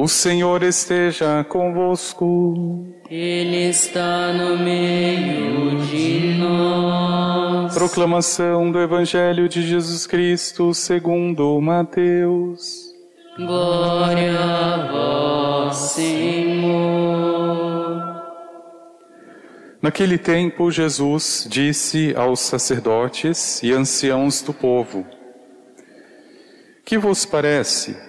O Senhor esteja convosco. Ele está no meio de nós. Proclamação do Evangelho de Jesus Cristo segundo Mateus. Glória a vós, Senhor. Naquele tempo, Jesus disse aos sacerdotes e anciãos do povo: Que vos parece?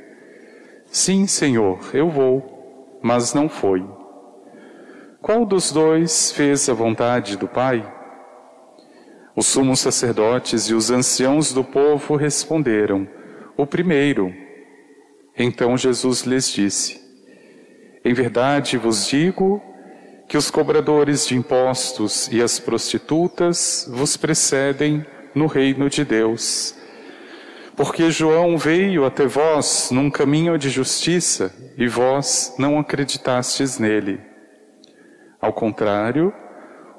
Sim, Senhor, eu vou, mas não foi. Qual dos dois fez a vontade do Pai? Os sumos sacerdotes e os anciãos do povo responderam: O primeiro. Então Jesus lhes disse: Em verdade vos digo que os cobradores de impostos e as prostitutas vos precedem no reino de Deus. Porque João veio até vós num caminho de justiça e vós não acreditastes nele. Ao contrário,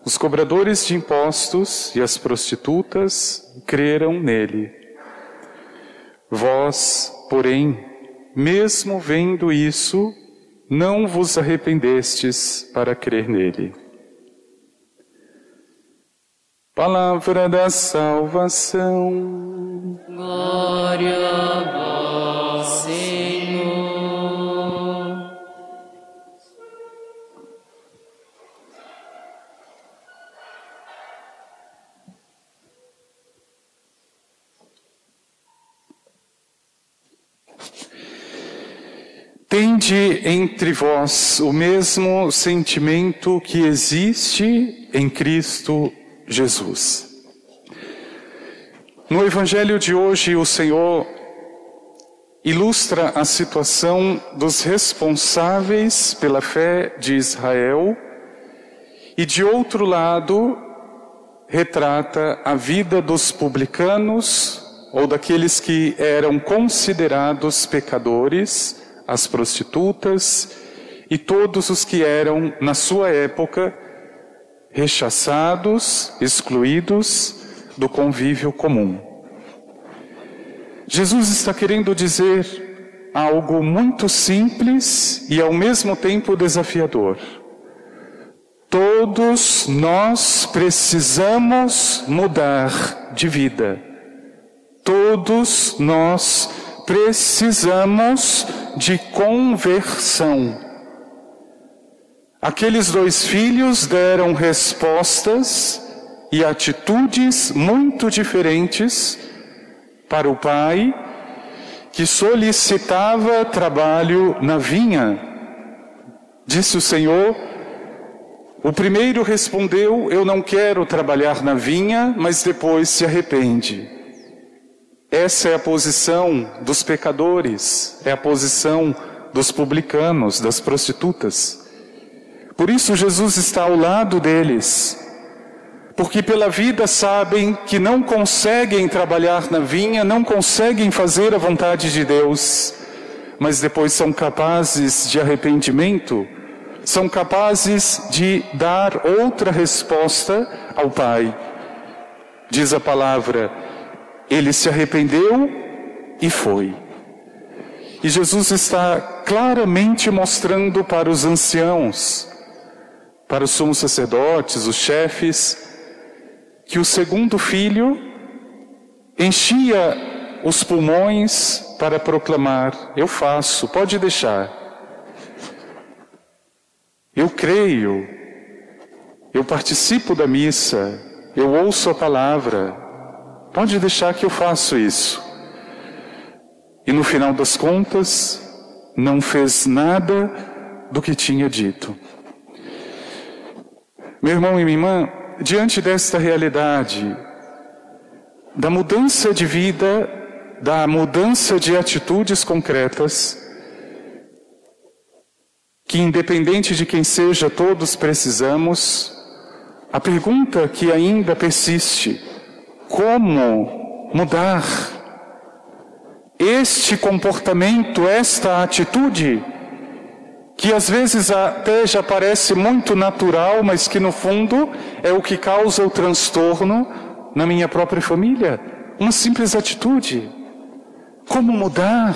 os cobradores de impostos e as prostitutas creram nele. Vós, porém, mesmo vendo isso, não vos arrependestes para crer nele. Palavra da salvação. Glória a vós, Senhor. Tende entre vós o mesmo sentimento que existe em Cristo Jesus. No Evangelho de hoje, o Senhor ilustra a situação dos responsáveis pela fé de Israel e, de outro lado, retrata a vida dos publicanos ou daqueles que eram considerados pecadores, as prostitutas e todos os que eram, na sua época, rechaçados, excluídos do convívio comum. Jesus está querendo dizer algo muito simples e ao mesmo tempo desafiador. Todos nós precisamos mudar de vida. Todos nós precisamos de conversão. Aqueles dois filhos deram respostas e atitudes muito diferentes para o pai, que solicitava trabalho na vinha. Disse o Senhor, o primeiro respondeu: Eu não quero trabalhar na vinha, mas depois se arrepende. Essa é a posição dos pecadores, é a posição dos publicanos, das prostitutas. Por isso Jesus está ao lado deles, porque pela vida sabem que não conseguem trabalhar na vinha, não conseguem fazer a vontade de Deus, mas depois são capazes de arrependimento, são capazes de dar outra resposta ao Pai. Diz a palavra, ele se arrependeu e foi. E Jesus está claramente mostrando para os anciãos, para os sumos sacerdotes, os chefes, que o segundo filho enchia os pulmões para proclamar: Eu faço, pode deixar. Eu creio, eu participo da missa, eu ouço a palavra, pode deixar que eu faço isso. E no final das contas, não fez nada do que tinha dito. Meu irmão e minha irmã, diante desta realidade, da mudança de vida, da mudança de atitudes concretas, que, independente de quem seja, todos precisamos, a pergunta que ainda persiste: como mudar? Este comportamento, esta atitude, que às vezes até já parece muito natural, mas que no fundo é o que causa o transtorno na minha própria família? Uma simples atitude. Como mudar?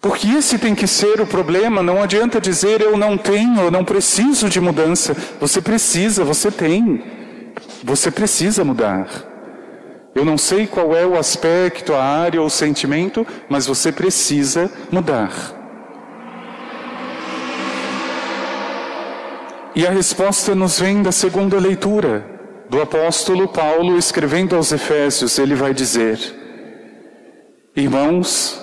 Porque esse tem que ser o problema, não adianta dizer eu não tenho, eu não preciso de mudança. Você precisa, você tem. Você precisa mudar. Eu não sei qual é o aspecto, a área ou o sentimento, mas você precisa mudar. E a resposta nos vem da segunda leitura do apóstolo Paulo escrevendo aos Efésios. Ele vai dizer: Irmãos,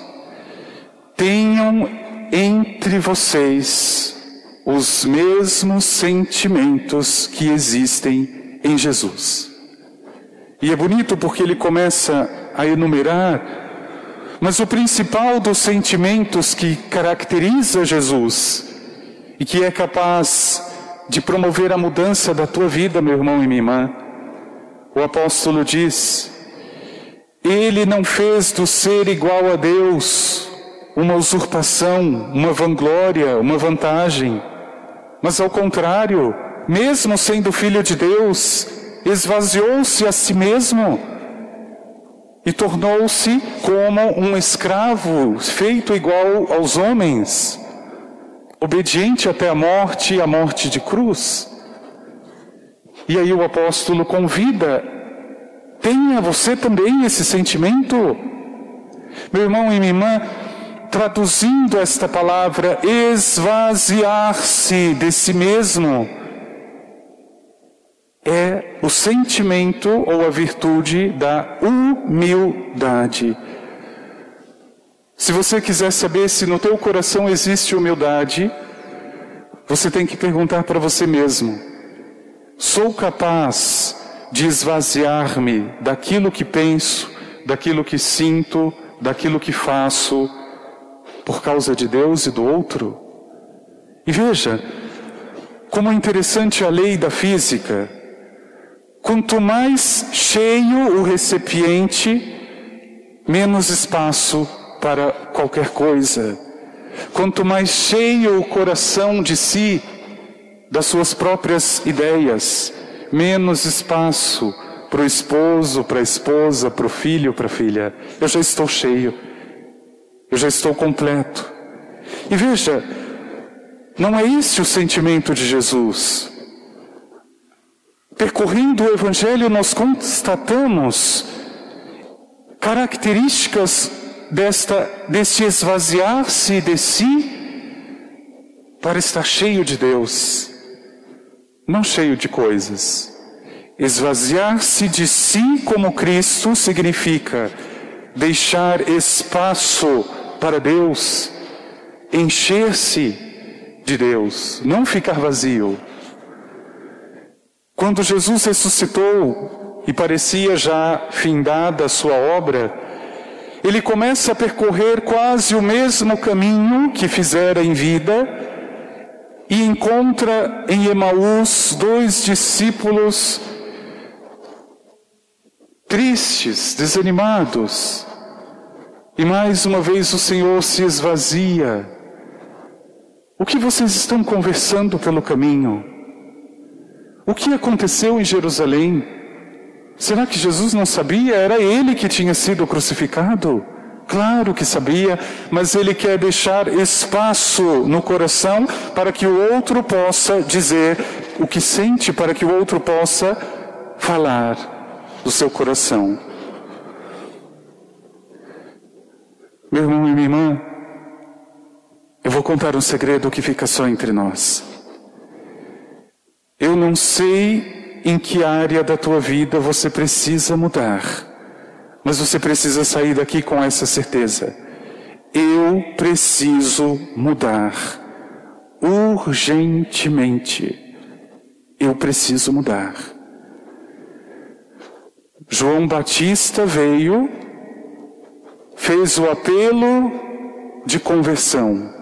tenham entre vocês os mesmos sentimentos que existem em Jesus. E é bonito porque ele começa a enumerar, mas o principal dos sentimentos que caracteriza Jesus e que é capaz de promover a mudança da tua vida, meu irmão e minha irmã, o apóstolo diz: Ele não fez do ser igual a Deus uma usurpação, uma vanglória, uma vantagem. Mas ao contrário, mesmo sendo filho de Deus, esvaziou-se a si mesmo e tornou-se como um escravo, feito igual aos homens, obediente até a morte, a morte de cruz. E aí o apóstolo convida, tenha você também esse sentimento. Meu irmão e minha irmã, traduzindo esta palavra, esvaziar-se de si mesmo, é o sentimento ou a virtude da humildade. Se você quiser saber se no teu coração existe humildade, você tem que perguntar para você mesmo: sou capaz de esvaziar-me daquilo que penso, daquilo que sinto, daquilo que faço, por causa de Deus e do outro. E veja, como é interessante a lei da física. Quanto mais cheio o recipiente, menos espaço para qualquer coisa. Quanto mais cheio o coração de si, das suas próprias ideias, menos espaço para o esposo, para a esposa, para o filho, para a filha. Eu já estou cheio. Eu já estou completo. E veja, não é esse o sentimento de Jesus. Percorrendo o Evangelho, nós constatamos características desta, desse esvaziar-se de si para estar cheio de Deus, não cheio de coisas. Esvaziar-se de si como Cristo significa deixar espaço para Deus, encher-se de Deus, não ficar vazio. Quando Jesus ressuscitou e parecia já findada a sua obra, ele começa a percorrer quase o mesmo caminho que fizera em vida e encontra em Emaús dois discípulos tristes, desanimados. E mais uma vez o Senhor se esvazia. O que vocês estão conversando pelo caminho? O que aconteceu em Jerusalém? Será que Jesus não sabia? Era ele que tinha sido crucificado? Claro que sabia, mas ele quer deixar espaço no coração para que o outro possa dizer o que sente, para que o outro possa falar do seu coração. Meu irmão e minha irmã, eu vou contar um segredo que fica só entre nós. Eu não sei em que área da tua vida você precisa mudar, mas você precisa sair daqui com essa certeza. Eu preciso mudar urgentemente. Eu preciso mudar. João Batista veio fez o apelo de conversão.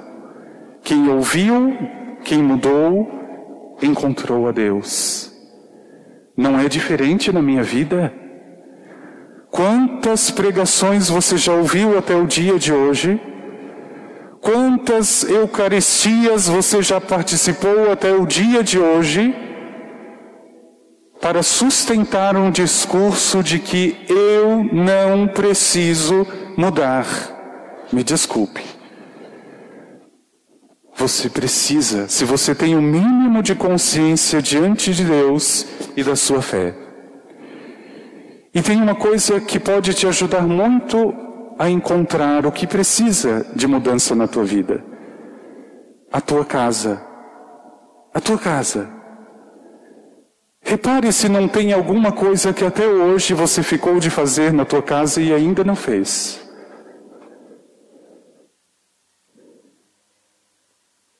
Quem ouviu, quem mudou, encontrou a Deus. Não é diferente na minha vida? Quantas pregações você já ouviu até o dia de hoje? Quantas Eucaristias você já participou até o dia de hoje? Para sustentar um discurso de que eu não preciso mudar. Me desculpe. Você precisa, se você tem o um mínimo de consciência diante de Deus e da sua fé. E tem uma coisa que pode te ajudar muito a encontrar o que precisa de mudança na tua vida: a tua casa. A tua casa. Repare se não tem alguma coisa que até hoje você ficou de fazer na tua casa e ainda não fez.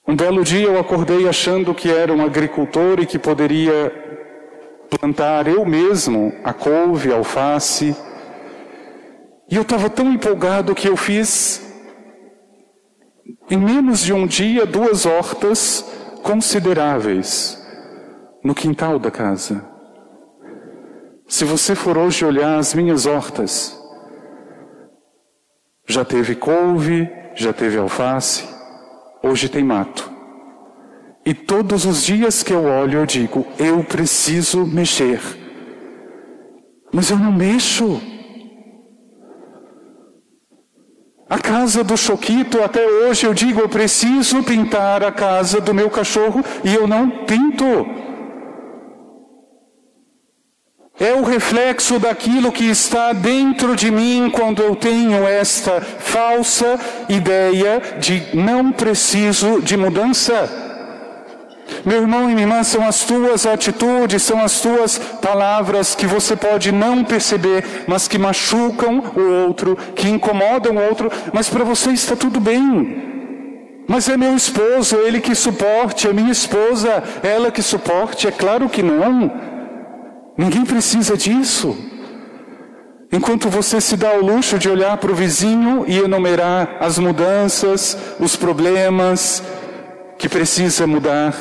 Um belo dia eu acordei achando que era um agricultor e que poderia plantar eu mesmo a couve, a alface. E eu estava tão empolgado que eu fiz, em menos de um dia, duas hortas consideráveis no quintal da casa. Se você for hoje olhar as minhas hortas, já teve couve, já teve alface, hoje tem mato. E todos os dias que eu olho, eu digo: eu preciso mexer. Mas eu não mexo. A casa do Choquito, até hoje eu digo: eu preciso pintar a casa do meu cachorro e eu não pinto. É o reflexo daquilo que está dentro de mim quando eu tenho esta falsa ideia de não preciso de mudança. Meu irmão e minha irmã, são as tuas atitudes, são as tuas palavras que você pode não perceber, mas que machucam o outro, que incomodam o outro, mas para você está tudo bem. Mas é meu esposo, ele que suporte, é minha esposa, ela que suporte, é claro que não. Ninguém precisa disso. Enquanto você se dá o luxo de olhar para o vizinho e enumerar as mudanças, os problemas que precisa mudar,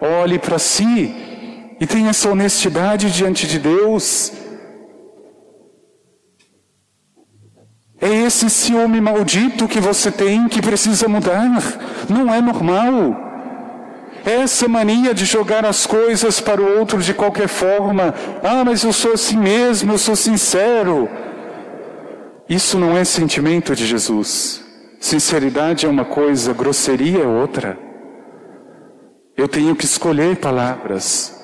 olhe para si e tenha essa honestidade diante de Deus. É esse ciúme maldito que você tem que precisa mudar. Não é normal. Essa mania de jogar as coisas para o outro de qualquer forma. Ah, mas eu sou assim mesmo, eu sou sincero. Isso não é sentimento de Jesus. Sinceridade é uma coisa, grosseria é outra. Eu tenho que escolher palavras.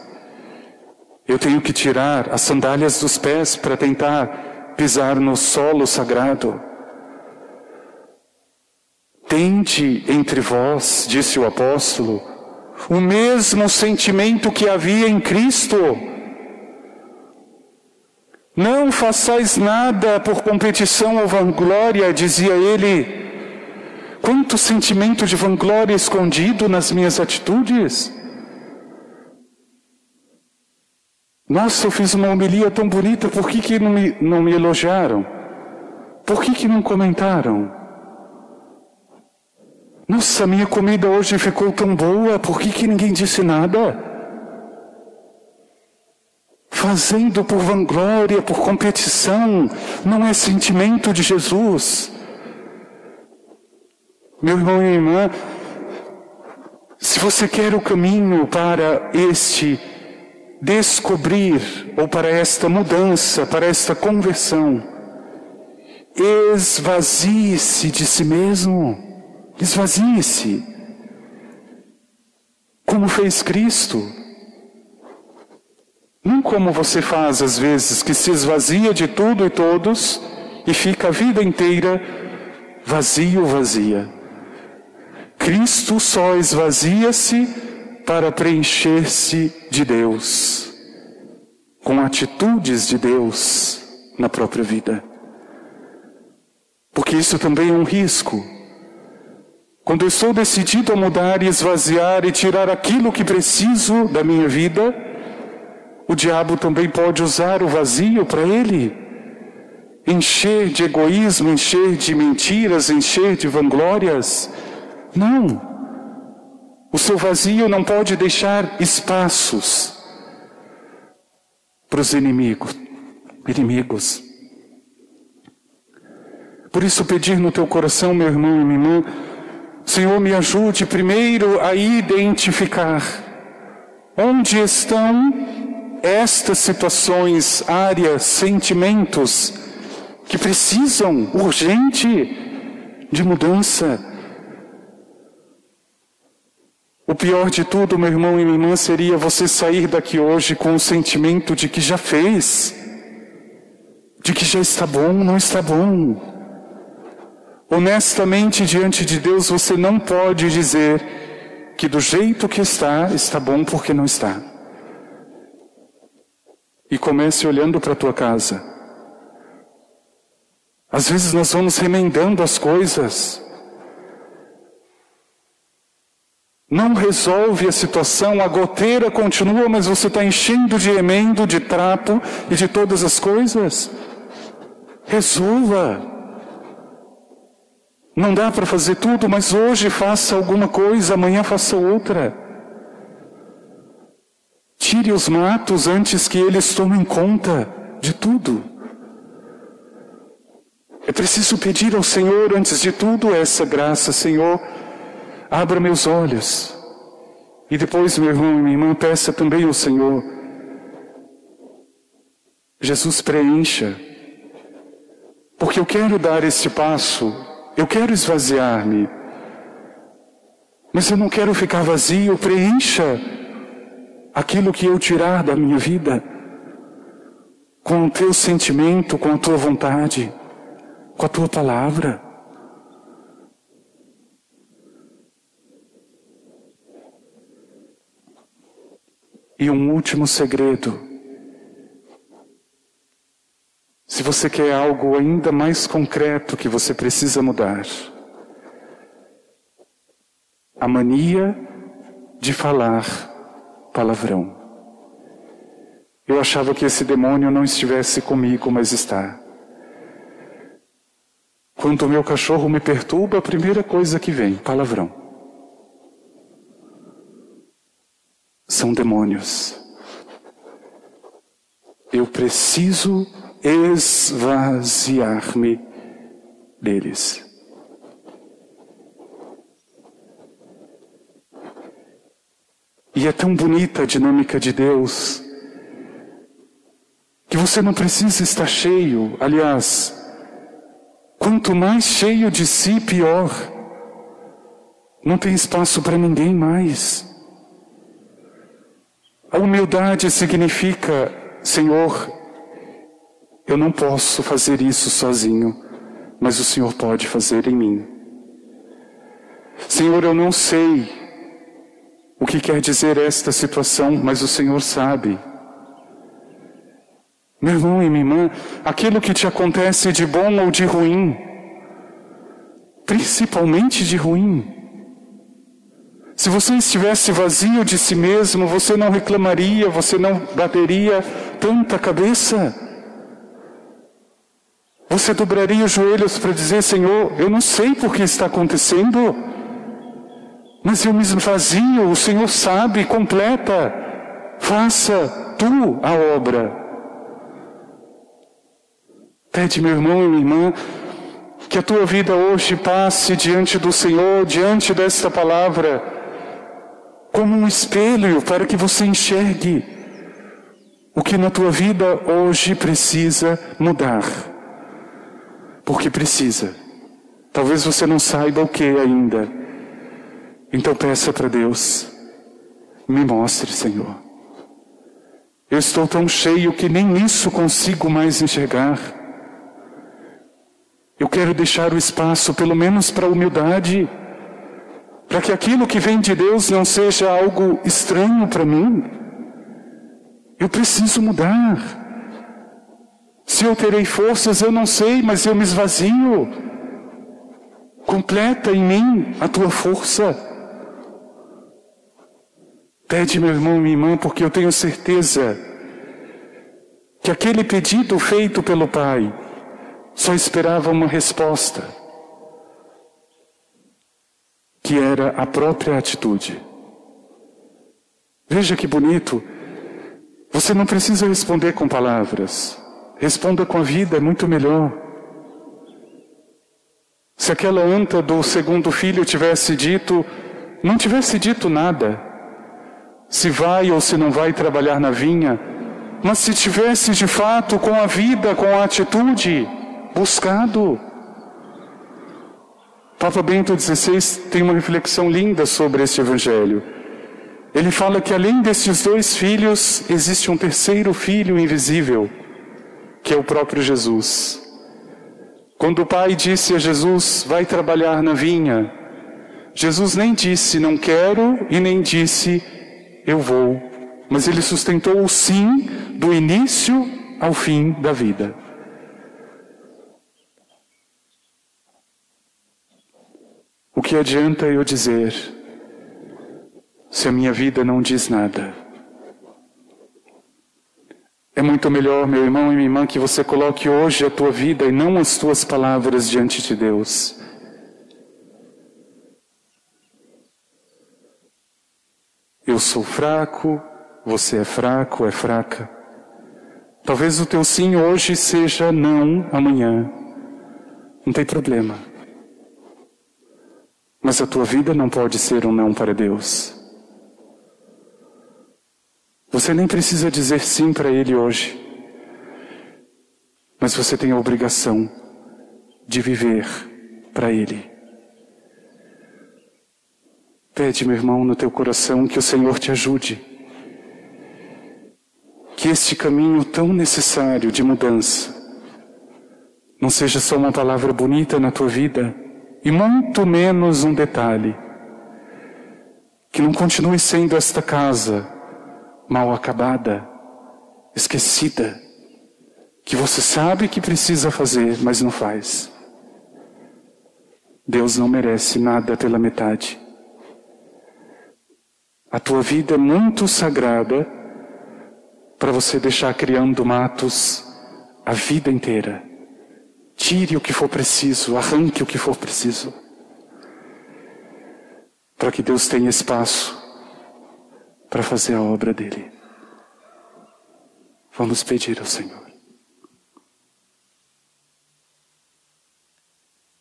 Eu tenho que tirar as sandálias dos pés para tentar pisar no solo sagrado. Tende entre vós, disse o apóstolo, o mesmo sentimento que havia em Cristo. Não façais nada por competição ou vanglória, dizia ele, Quanto sentimento de vanglória escondido nas minhas atitudes. Nossa, eu fiz uma homilia tão bonita, por que, que não, me, não me elogiaram? Por que, que não comentaram? Nossa, minha comida hoje ficou tão boa, por que, que ninguém disse nada? Fazendo por vanglória, por competição, não é sentimento de Jesus. Meu irmão e irmã, se você quer o caminho para este descobrir, ou para esta mudança, para esta conversão, esvazie-se de si mesmo, esvazie-se, como fez Cristo. Não como você faz às vezes, que se esvazia de tudo e todos e fica a vida inteira vazio, vazia. Cristo só esvazia-se para preencher-se de Deus, com atitudes de Deus na própria vida. Porque isso também é um risco. Quando estou decidido a mudar e esvaziar e tirar aquilo que preciso da minha vida, o diabo também pode usar o vazio para ele. encher de egoísmo, encher de mentiras, encher de vanglórias. Não. O seu vazio não pode deixar espaços para os inimigos. inimigos. Por isso, pedir no teu coração, meu irmão e minha irmã, Senhor, me ajude primeiro a identificar onde estão estas situações, áreas, sentimentos que precisam urgente de mudança. O pior de tudo, meu irmão e minha irmã, seria você sair daqui hoje com o sentimento de que já fez, de que já está bom, não está bom. Honestamente, diante de Deus, você não pode dizer que do jeito que está, está bom porque não está. E comece olhando para a tua casa. Às vezes nós vamos remendando as coisas. Não resolve a situação, a goteira continua, mas você está enchendo de emendo, de trapo e de todas as coisas. Resolva. Não dá para fazer tudo, mas hoje faça alguma coisa, amanhã faça outra. Tire os matos antes que eles tomem conta de tudo. É preciso pedir ao Senhor, antes de tudo, essa graça. Senhor, abra meus olhos. E depois, meu irmão e minha irmã, peça também ao Senhor. Jesus preencha. Porque eu quero dar este passo eu quero esvaziar-me, mas eu não quero ficar vazio. Preencha aquilo que eu tirar da minha vida com o teu sentimento, com a tua vontade, com a tua palavra. E um último segredo. Se você quer algo ainda mais concreto que você precisa mudar, a mania de falar palavrão. Eu achava que esse demônio não estivesse comigo, mas está. Quando o meu cachorro me perturba, a primeira coisa que vem, palavrão. São demônios. Eu preciso esvaziar-me deles. E é tão bonita a dinâmica de Deus, que você não precisa estar cheio. Aliás, quanto mais cheio de si, pior. Não tem espaço para ninguém mais. A humildade significa, Senhor, eu não posso fazer isso sozinho, mas o Senhor pode fazer em mim. Senhor, eu não sei o que quer dizer esta situação, mas o Senhor sabe. Meu irmão e minha irmã, aquilo que te acontece de bom ou de ruim, principalmente de ruim, se você estivesse vazio de si mesmo, você não reclamaria, você não bateria tanta cabeça. Você dobraria os joelhos para dizer: Senhor, eu não sei por que está acontecendo, mas eu me esvazio, o Senhor sabe, completa, faça tu a obra. Pede, meu irmão e minha irmã, que a tua vida hoje passe diante do Senhor, diante desta palavra, como um espelho para que você enxergue o que na tua vida hoje precisa mudar porque precisa. Talvez você não saiba o que ainda. Então peça para Deus, me mostre, Senhor. Eu estou tão cheio que nem isso consigo mais enxergar. Eu quero deixar o espaço, pelo menos para a humildade, para que aquilo que vem de Deus não seja algo estranho para mim. Eu preciso mudar. Se eu terei forças, eu não sei, mas eu me esvazio. Completa em mim a tua força. Pede, meu irmão e minha irmã, porque eu tenho certeza que aquele pedido feito pelo Pai só esperava uma resposta, que era a própria atitude. Veja que bonito. Você não precisa responder com palavras. Responda com a vida, é muito melhor. Se aquela anta do segundo filho tivesse dito, não tivesse dito nada, se vai ou se não vai trabalhar na vinha, mas se tivesse de fato com a vida, com a atitude, buscado. Papa Bento XVI tem uma reflexão linda sobre este evangelho. Ele fala que além desses dois filhos, existe um terceiro filho invisível, que é o próprio Jesus. Quando o pai disse a Jesus, vai trabalhar na vinha, Jesus nem disse não quero e nem disse eu vou, mas ele sustentou o sim do início ao fim da vida. O que adianta eu dizer se a minha vida não diz nada? É muito melhor, meu irmão e minha irmã, que você coloque hoje a tua vida e não as tuas palavras diante de Deus. Eu sou fraco, você é fraco, é fraca. Talvez o teu sim hoje seja não amanhã. Não tem problema. Mas a tua vida não pode ser um não para Deus. Você nem precisa dizer sim para Ele hoje. Mas você tem a obrigação de viver para Ele. Pede, meu irmão, no teu coração que o Senhor te ajude. Que este caminho tão necessário de mudança não seja só uma palavra bonita na tua vida e muito menos um detalhe. Que não continue sendo esta casa mal acabada, esquecida, que você sabe que precisa fazer, mas não faz. Deus não merece nada pela metade. A tua vida é muito sagrada para você deixar criando matos a vida inteira. Tire o que for preciso, arranque o que for preciso. Para que Deus tenha espaço para fazer a obra dele. Vamos pedir ao Senhor.